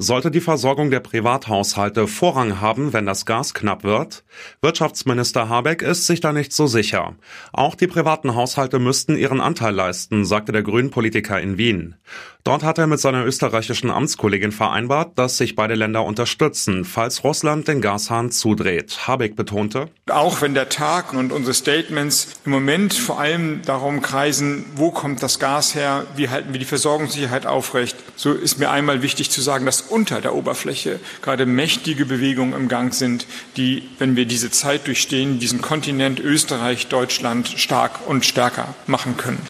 Sollte die Versorgung der Privathaushalte Vorrang haben, wenn das Gas knapp wird? Wirtschaftsminister Habeck ist sich da nicht so sicher. Auch die privaten Haushalte müssten ihren Anteil leisten, sagte der Grünen-Politiker in Wien. Dort hat er mit seiner österreichischen Amtskollegin vereinbart, dass sich beide Länder unterstützen, falls Russland den Gashahn zudreht. Habeck betonte, auch wenn der Tag und unsere Statements im Moment vor allem darum kreisen, wo kommt das Gas her, wie halten wir die Versorgungssicherheit aufrecht, so ist mir einmal wichtig zu sagen, dass unter der Oberfläche gerade mächtige Bewegungen im Gang sind, die, wenn wir diese Zeit durchstehen, diesen Kontinent Österreich, Deutschland stark und stärker machen können.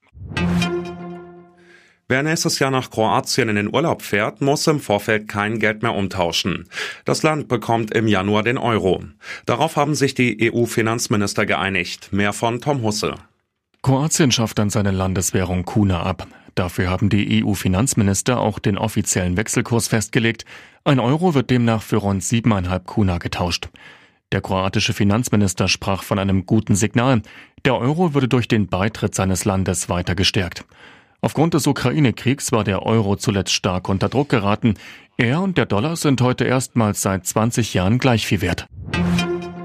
Wer nächstes Jahr nach Kroatien in den Urlaub fährt, muss im Vorfeld kein Geld mehr umtauschen. Das Land bekommt im Januar den Euro. Darauf haben sich die EU-Finanzminister geeinigt. Mehr von Tom Husse. Kroatien schafft dann seine Landeswährung Kuna ab. Dafür haben die EU-Finanzminister auch den offiziellen Wechselkurs festgelegt. Ein Euro wird demnach für rund siebeneinhalb Kuna getauscht. Der kroatische Finanzminister sprach von einem guten Signal. Der Euro würde durch den Beitritt seines Landes weiter gestärkt. Aufgrund des Ukraine-Kriegs war der Euro zuletzt stark unter Druck geraten. Er und der Dollar sind heute erstmals seit 20 Jahren gleich viel wert.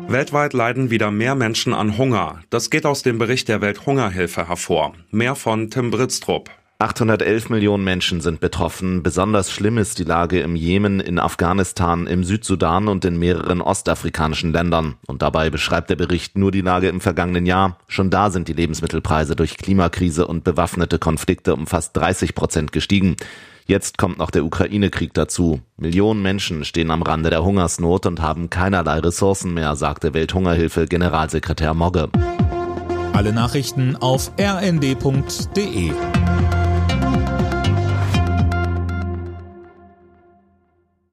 Weltweit leiden wieder mehr Menschen an Hunger. Das geht aus dem Bericht der Welthungerhilfe hervor. Mehr von Tim Britztrup. 811 Millionen Menschen sind betroffen. Besonders schlimm ist die Lage im Jemen, in Afghanistan, im Südsudan und in mehreren ostafrikanischen Ländern. Und dabei beschreibt der Bericht nur die Lage im vergangenen Jahr. Schon da sind die Lebensmittelpreise durch Klimakrise und bewaffnete Konflikte um fast 30 Prozent gestiegen. Jetzt kommt noch der Ukraine-Krieg dazu. Millionen Menschen stehen am Rande der Hungersnot und haben keinerlei Ressourcen mehr, sagte Welthungerhilfe Generalsekretär Mogge. Alle Nachrichten auf rnd.de